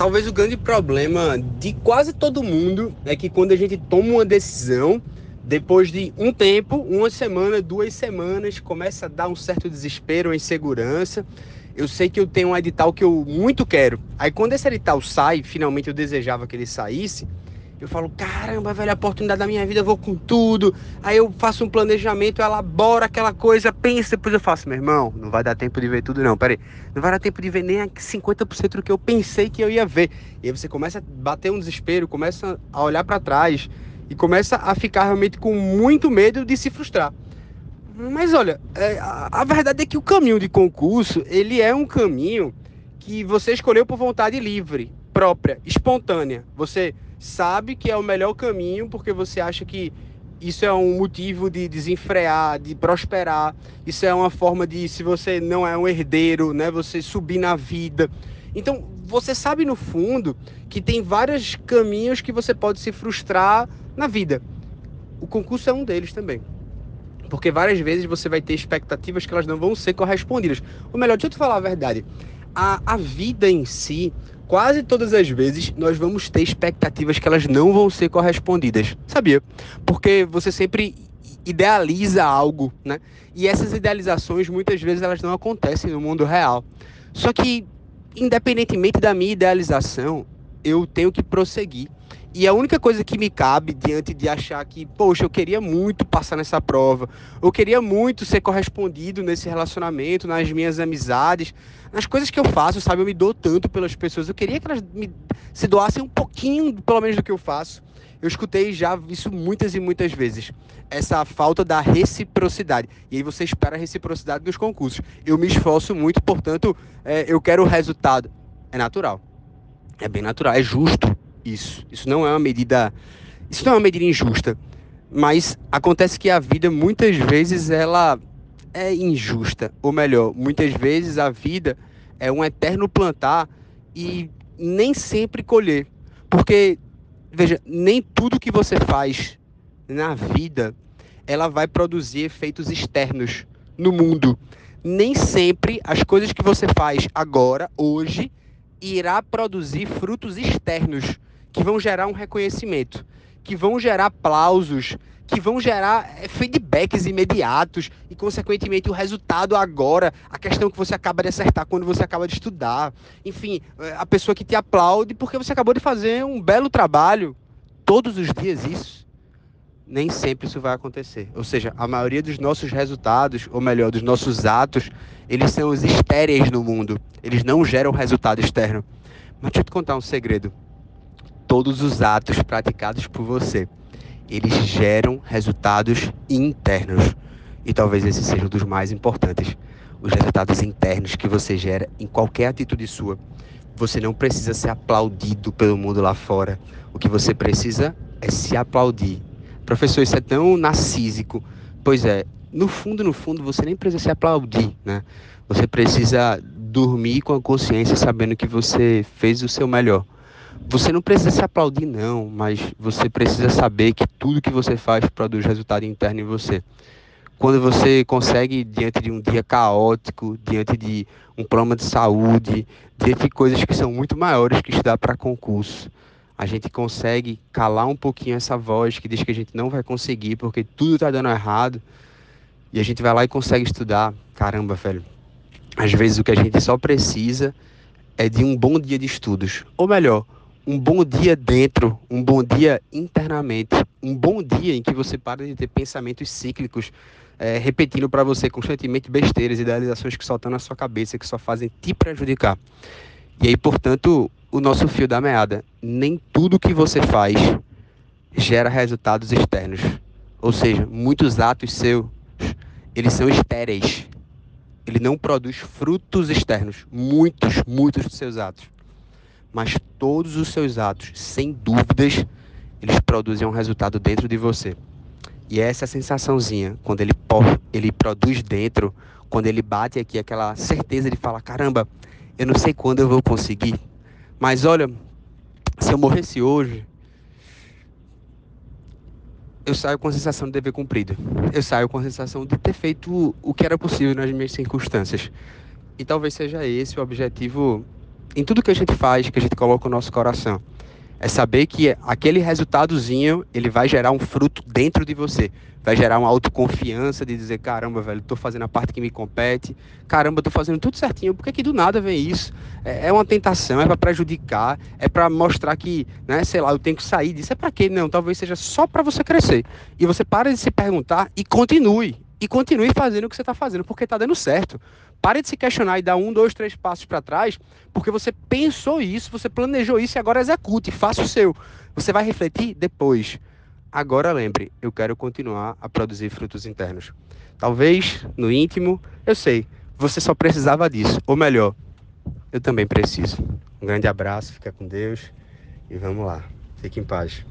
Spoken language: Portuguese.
talvez o grande problema de quase todo mundo é que quando a gente toma uma decisão, depois de um tempo, uma semana, duas semanas, começa a dar um certo desespero, insegurança. Eu sei que eu tenho um edital que eu muito quero. Aí quando esse edital sai, finalmente eu desejava que ele saísse, eu falo, caramba, velho, a oportunidade da minha vida, eu vou com tudo. Aí eu faço um planejamento, elaboro aquela coisa, penso, depois eu faço, meu irmão, não vai dar tempo de ver tudo não, peraí. Não vai dar tempo de ver nem 50% do que eu pensei que eu ia ver. E aí você começa a bater um desespero, começa a olhar para trás e começa a ficar realmente com muito medo de se frustrar. Mas olha, é, a verdade é que o caminho de concurso, ele é um caminho que você escolheu por vontade livre, própria, espontânea. Você sabe que é o melhor caminho porque você acha que isso é um motivo de desenfrear, de prosperar. Isso é uma forma de, se você não é um herdeiro, né, você subir na vida. Então, você sabe no fundo que tem vários caminhos que você pode se frustrar na vida. O concurso é um deles também. Porque várias vezes você vai ter expectativas que elas não vão ser correspondidas. Ou melhor, deixa eu te falar a verdade. A, a vida em si, quase todas as vezes nós vamos ter expectativas que elas não vão ser correspondidas. Sabia? Porque você sempre idealiza algo, né? E essas idealizações muitas vezes elas não acontecem no mundo real. Só que independentemente da minha idealização, eu tenho que prosseguir. E a única coisa que me cabe diante de achar que, poxa, eu queria muito passar nessa prova, eu queria muito ser correspondido nesse relacionamento, nas minhas amizades, nas coisas que eu faço, sabe? Eu me dou tanto pelas pessoas, eu queria que elas me, se doassem um pouquinho, pelo menos, do que eu faço. Eu escutei já isso muitas e muitas vezes. Essa falta da reciprocidade. E aí você espera a reciprocidade dos concursos. Eu me esforço muito, portanto, é, eu quero o resultado. É natural. É bem natural, é justo isso. Isso não é uma medida. Isso não é uma medida injusta. Mas acontece que a vida muitas vezes ela é injusta. Ou melhor, muitas vezes a vida é um eterno plantar e nem sempre colher. Porque, veja, nem tudo que você faz na vida ela vai produzir efeitos externos no mundo. Nem sempre as coisas que você faz agora, hoje, irá produzir frutos externos que vão gerar um reconhecimento, que vão gerar aplausos, que vão gerar eh, feedbacks imediatos e, consequentemente, o resultado agora, a questão que você acaba de acertar quando você acaba de estudar. Enfim, eh, a pessoa que te aplaude porque você acabou de fazer um belo trabalho. Todos os dias isso. Nem sempre isso vai acontecer. Ou seja, a maioria dos nossos resultados, ou melhor, dos nossos atos, eles são os estéreis no mundo. Eles não geram resultado externo. Mas deixa eu te contar um segredo todos os atos praticados por você, eles geram resultados internos. E talvez esse seja um dos mais importantes. Os resultados internos que você gera em qualquer atitude sua. Você não precisa ser aplaudido pelo mundo lá fora. O que você precisa é se aplaudir. Professor, isso é tão narcísico. Pois é, no fundo, no fundo, você nem precisa se aplaudir, né? Você precisa dormir com a consciência sabendo que você fez o seu melhor. Você não precisa se aplaudir, não, mas você precisa saber que tudo que você faz produz resultado interno em você. Quando você consegue, diante de um dia caótico, diante de um problema de saúde, diante de coisas que são muito maiores que estudar para concurso, a gente consegue calar um pouquinho essa voz que diz que a gente não vai conseguir porque tudo está dando errado, e a gente vai lá e consegue estudar. Caramba, velho. Às vezes o que a gente só precisa é de um bom dia de estudos. Ou melhor, um bom dia dentro, um bom dia internamente, um bom dia em que você para de ter pensamentos cíclicos, é, repetindo para você constantemente besteiras, idealizações que só estão na sua cabeça, que só fazem te prejudicar. E aí, portanto, o nosso fio da meada, nem tudo que você faz gera resultados externos. Ou seja, muitos atos seus, eles são estéreis. Ele não produz frutos externos. Muitos, muitos dos seus atos mas todos os seus atos, sem dúvidas, eles produzem um resultado dentro de você. E é essa sensaçãozinha, quando ele, ele produz dentro, quando ele bate aqui aquela certeza de falar: caramba, eu não sei quando eu vou conseguir, mas olha, se eu morresse hoje, eu saio com a sensação de dever cumprido. Eu saio com a sensação de ter feito o que era possível nas minhas circunstâncias. E talvez seja esse o objetivo em tudo que a gente faz, que a gente coloca o nosso coração. É saber que aquele resultadozinho, ele vai gerar um fruto dentro de você. Vai gerar uma autoconfiança de dizer, caramba, velho, tô fazendo a parte que me compete. Caramba, tô fazendo tudo certinho. Por que, que do nada vem isso? É, é uma tentação, é para prejudicar, é para mostrar que, né, sei lá, eu tenho que sair disso. É para quê? Não, talvez seja só para você crescer. E você para de se perguntar e continue. E continue fazendo o que você está fazendo, porque está dando certo. Pare de se questionar e dar um, dois, três passos para trás, porque você pensou isso, você planejou isso e agora execute, faça o seu. Você vai refletir depois. Agora lembre, eu quero continuar a produzir frutos internos. Talvez no íntimo, eu sei, você só precisava disso, ou melhor, eu também preciso. Um grande abraço, fica com Deus e vamos lá. Fique em paz.